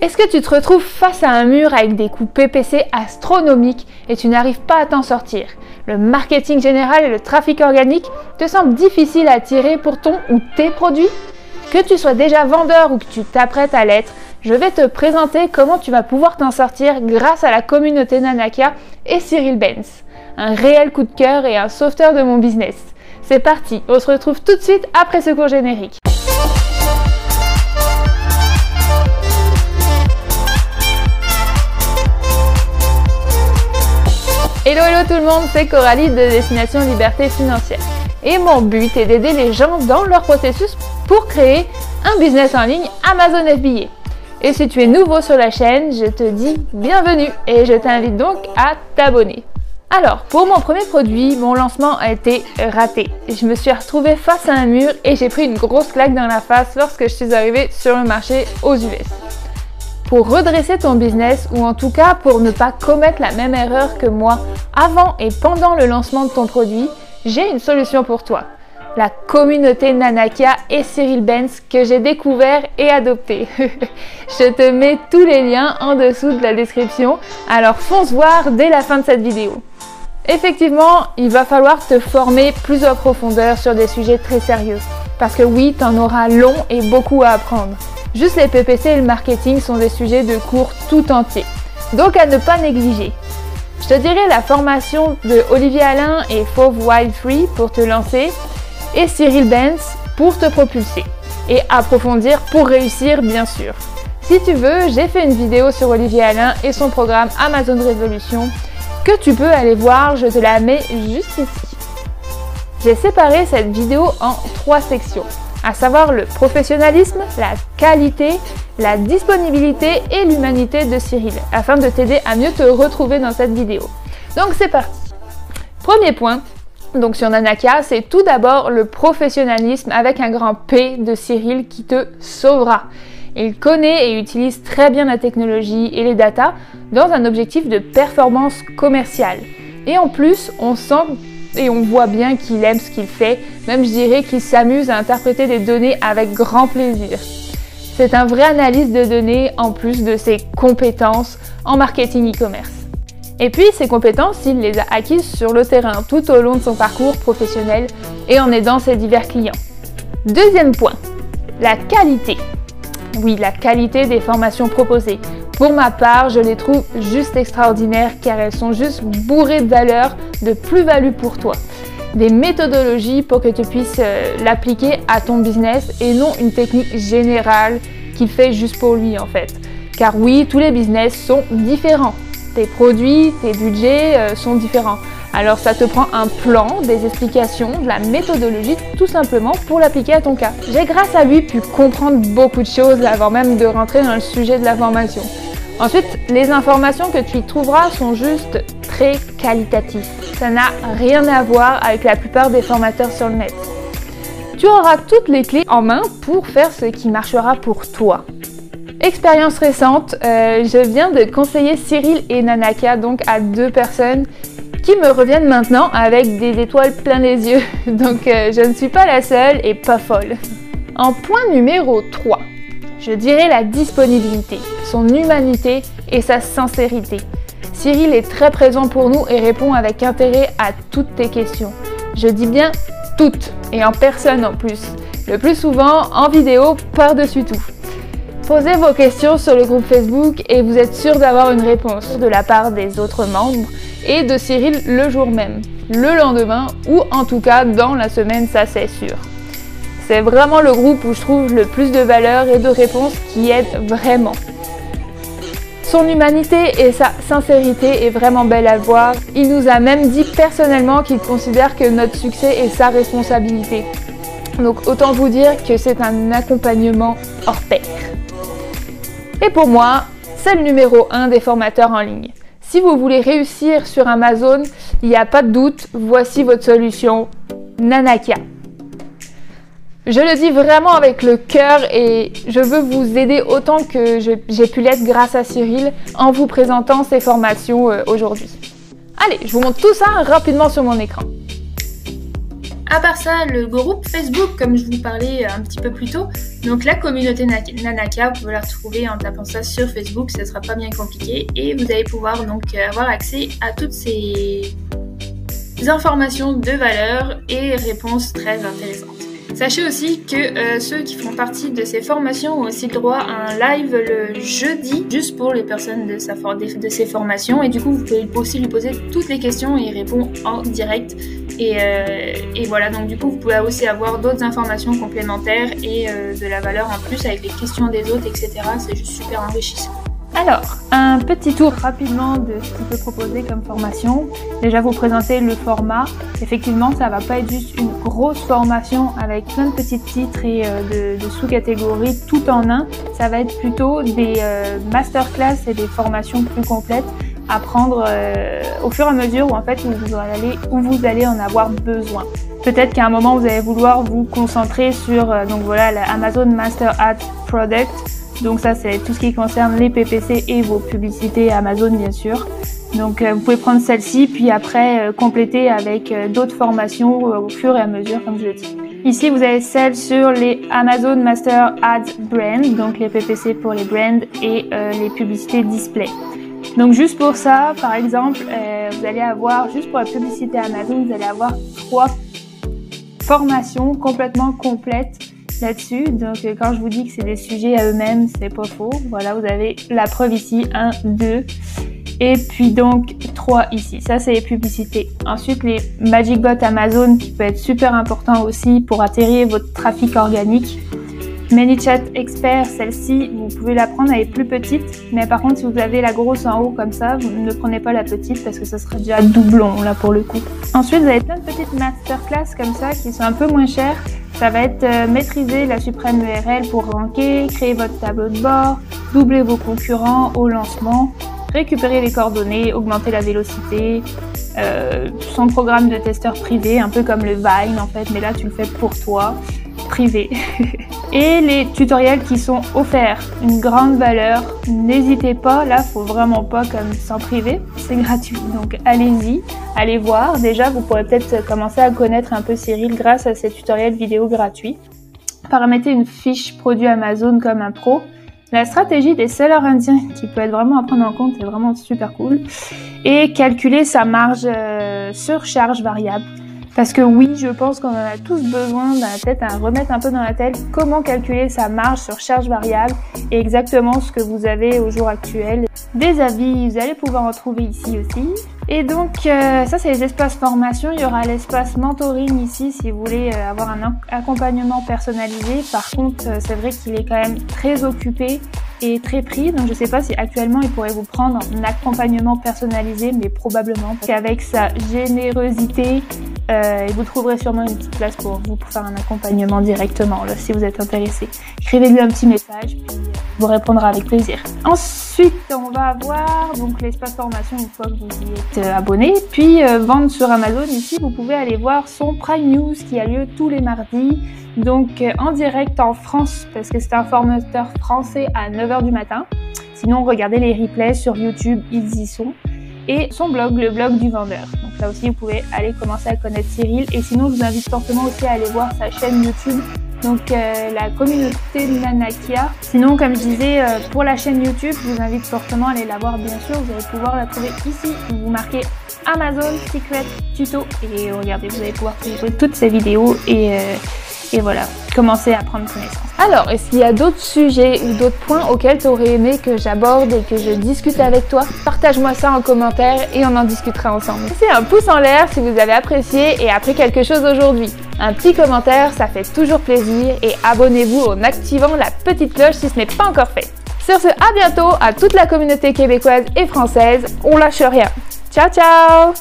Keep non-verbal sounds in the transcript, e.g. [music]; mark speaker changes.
Speaker 1: Est-ce que tu te retrouves face à un mur avec des coûts PPC astronomiques et tu n'arrives pas à t'en sortir? Le marketing général et le trafic organique te semblent difficiles à tirer pour ton ou tes produits? Que tu sois déjà vendeur ou que tu t'apprêtes à l'être, je vais te présenter comment tu vas pouvoir t'en sortir grâce à la communauté Nanaka et Cyril Benz. Un réel coup de cœur et un sauveteur de mon business. C'est parti, on se retrouve tout de suite après ce cours générique. Hello hello tout le monde, c'est Coralie de Destination Liberté Financière. Et mon but est d'aider les gens dans leur processus pour créer un business en ligne Amazon FBA. Et si tu es nouveau sur la chaîne, je te dis bienvenue et je t'invite donc à t'abonner. Alors, pour mon premier produit, mon lancement a été raté. Je me suis retrouvée face à un mur et j'ai pris une grosse claque dans la face lorsque je suis arrivée sur le marché aux US. Pour redresser ton business ou en tout cas pour ne pas commettre la même erreur que moi avant et pendant le lancement de ton produit, j'ai une solution pour toi. La communauté Nanakia et Cyril Benz que j'ai découvert et adopté. [laughs] Je te mets tous les liens en dessous de la description, alors fonce voir dès la fin de cette vidéo. Effectivement, il va falloir te former plus en profondeur sur des sujets très sérieux. Parce que oui, tu en auras long et beaucoup à apprendre. Juste les PPC et le marketing sont des sujets de cours tout entier. Donc à ne pas négliger. Je te dirai la formation de Olivier Alain et Fauve Wild Free pour te lancer et Cyril Benz pour te propulser et approfondir pour réussir bien sûr. Si tu veux, j'ai fait une vidéo sur Olivier Alain et son programme Amazon Révolution que tu peux aller voir, je te la mets juste ici. J'ai séparé cette vidéo en trois sections à savoir le professionnalisme, la qualité, la disponibilité et l'humanité de Cyril, afin de t'aider à mieux te retrouver dans cette vidéo. Donc c'est parti. Premier point, donc sur Nanaka, c'est tout d'abord le professionnalisme avec un grand P de Cyril qui te sauvera. Il connaît et utilise très bien la technologie et les datas dans un objectif de performance commerciale. Et en plus, on sent et on voit bien qu'il aime ce qu'il fait, même je dirais qu'il s'amuse à interpréter des données avec grand plaisir. C'est un vrai analyste de données en plus de ses compétences en marketing e-commerce. Et puis ses compétences, il les a acquises sur le terrain tout au long de son parcours professionnel et en aidant ses divers clients. Deuxième point, la qualité. Oui, la qualité des formations proposées. Pour ma part, je les trouve juste extraordinaires car elles sont juste bourrées de valeur, de plus-value pour toi. Des méthodologies pour que tu puisses euh, l'appliquer à ton business et non une technique générale qu'il fait juste pour lui en fait. Car oui, tous les business sont différents. Tes produits, tes budgets euh, sont différents. Alors ça te prend un plan, des explications, de la méthodologie tout simplement pour l'appliquer à ton cas. J'ai grâce à lui pu comprendre beaucoup de choses avant même de rentrer dans le sujet de la formation. Ensuite, les informations que tu y trouveras sont juste très qualitatives. Ça n'a rien à voir avec la plupart des formateurs sur le net. Tu auras toutes les clés en main pour faire ce qui marchera pour toi. Expérience récente, euh, je viens de conseiller Cyril et Nanaka donc à deux personnes qui me reviennent maintenant avec des étoiles plein les yeux. [laughs] Donc euh, je ne suis pas la seule et pas folle. En point numéro 3, je dirais la disponibilité, son humanité et sa sincérité. Cyril est très présent pour nous et répond avec intérêt à toutes tes questions. Je dis bien toutes et en personne en plus. Le plus souvent en vidéo par-dessus tout. Posez vos questions sur le groupe Facebook et vous êtes sûr d'avoir une réponse de la part des autres membres et de Cyril le jour même, le lendemain ou en tout cas dans la semaine, ça c'est sûr. C'est vraiment le groupe où je trouve le plus de valeur et de réponses qui aident vraiment. Son humanité et sa sincérité est vraiment belle à voir. Il nous a même dit personnellement qu'il considère que notre succès est sa responsabilité. Donc autant vous dire que c'est un accompagnement hors pair. Et pour moi, c'est le numéro 1 des formateurs en ligne. Si vous voulez réussir sur Amazon, il n'y a pas de doute, voici votre solution, Nanaka. Je le dis vraiment avec le cœur et je veux vous aider autant que j'ai pu l'être grâce à Cyril en vous présentant ces formations euh, aujourd'hui. Allez, je vous montre tout ça rapidement sur mon écran. À part ça, le groupe Facebook, comme je vous parlais un petit peu plus tôt, donc la communauté Nanaka, vous pouvez la retrouver en tapant ça sur Facebook, ça sera pas bien compliqué, et vous allez pouvoir donc avoir accès à toutes ces informations de valeur et réponses très intéressantes. Sachez aussi que euh, ceux qui font partie de ces formations ont aussi droit à un live le jeudi, juste pour les personnes de, ces formations. Et du coup, vous pouvez aussi lui poser toutes les questions et il répond en direct. Et, euh, voilà, donc du coup, vous pouvez aussi avoir d'autres informations complémentaires et euh, de la valeur en plus avec les questions des autres, etc. C'est juste super enrichissant. Alors, un petit tour rapidement de ce qu'il peut proposer comme formation. Déjà vous présenter le format. Effectivement, ça va pas être juste une grosse formation avec plein de petits titres et euh, de, sous-catégories tout en un. Ça va être plutôt des euh, masterclass et des formations plus complètes à prendre euh, au fur et à mesure où en fait vous allez, où vous allez en avoir besoin. Peut-être qu'à un moment vous allez vouloir vous concentrer sur donc voilà la Amazon Master Ad Product donc ça, c'est tout ce qui concerne les PPC et vos publicités Amazon, bien sûr. Donc euh, vous pouvez prendre celle-ci, puis après euh, compléter avec euh, d'autres formations au fur et à mesure, comme je le dis. Ici, vous avez celle sur les Amazon Master Ads Brand, donc les PPC pour les brands et les publicités display. Donc juste pour ça, par exemple, vous allez avoir, juste pour la publicité Amazon, vous allez avoir trois formations complètement complètes là-dessus. Donc euh, quand je vous dis que c'est des sujets à eux-mêmes, c'est pas faux. Voilà, vous avez la preuve ici, 1, 2. Et puis donc 3 ici, ça c'est les publicités. Ensuite les Magic Bot Amazon qui peut être super important aussi pour atterrir votre trafic organique. ManyChat Expert, celle-ci, vous pouvez la prendre, elle est plus petite, mais par contre si vous avez la grosse en haut comme ça, vous ne prenez pas la petite parce que ça serait déjà doublon là pour le coup. Ensuite vous avez plein de petites masterclass comme ça qui sont un peu moins chères ça va être euh, maîtriser la suprême URL pour ranker, créer votre tableau de bord, doubler vos concurrents au lancement, récupérer les coordonnées, augmenter la vélocité, euh, son programme de testeur privé, un peu comme le Vine en fait, mais là tu le fais pour toi, privé. [laughs] et les tutoriels qui sont offerts, une grande valeur. N'hésitez pas, là, faut vraiment pas comme s'en priver, c'est gratuit. Donc allez-y, allez voir. Déjà, vous pourrez peut-être commencer à connaître un peu Cyril grâce à ces tutoriels vidéo gratuits. Paramétrer une fiche produit Amazon comme un pro. La stratégie des sellers indiens qui peut être vraiment à prendre en compte, c'est vraiment super cool. Et calculer sa marge euh, sur variable. Parce que oui, je pense qu'on en a tous besoin d'un tête à remettre un peu dans la tête comment calculer sa marge sur charge variable et exactement ce que vous avez au jour actuel. Des avis, vous allez pouvoir en trouver ici aussi. Et donc, euh, ça, c'est les espaces formation. Il y aura l'espace mentoring ici si vous voulez euh, avoir un accompagnement personnalisé. Par contre, euh, c'est vrai qu'il est quand même très occupé et très pris. Donc, je ne sais pas si actuellement il pourrait vous prendre un accompagnement personnalisé, mais probablement. Parce qu'avec sa générosité, euh, et vous trouverez sûrement une petite place pour vous pour faire un accompagnement directement là, si vous êtes intéressé. Écrivez-lui un petit message, puis euh, vous répondra avec plaisir. Ensuite, on va avoir donc l'espace formation une fois que vous y êtes euh, abonné. Puis vendre sur Amazon. Ici, vous pouvez aller voir son Prime News qui a lieu tous les mardis. Donc en direct en France parce que c'est un formateur français à 9h du matin. Sinon, regardez les replays sur YouTube, ils y sont et son blog, le blog du vendeur. Là aussi, vous pouvez aller commencer à connaître Cyril. Et sinon, je vous invite fortement aussi à aller voir sa chaîne YouTube, donc euh, la communauté Nanakia. Sinon, comme je disais, euh, pour la chaîne YouTube, je vous invite fortement à aller la voir, bien sûr. Vous allez pouvoir la trouver ici. Vous marquez Amazon Secret Tuto et regardez, vous allez pouvoir trouver toutes ces vidéos et euh, et voilà, commencer à prendre connaissance. Alors, est-ce qu'il y a d'autres sujets ou d'autres points auxquels tu aurais aimé que j'aborde et que je discute avec toi? Partage-moi ça en commentaire et on en discutera ensemble. C'est un pouce en l'air si vous avez apprécié et appris quelque chose aujourd'hui. Un petit commentaire, ça fait toujours plaisir et abonnez-vous en activant la petite cloche si ce n'est pas encore fait. Sur ce, à bientôt à toute la communauté québécoise et française. On lâche rien. Ciao ciao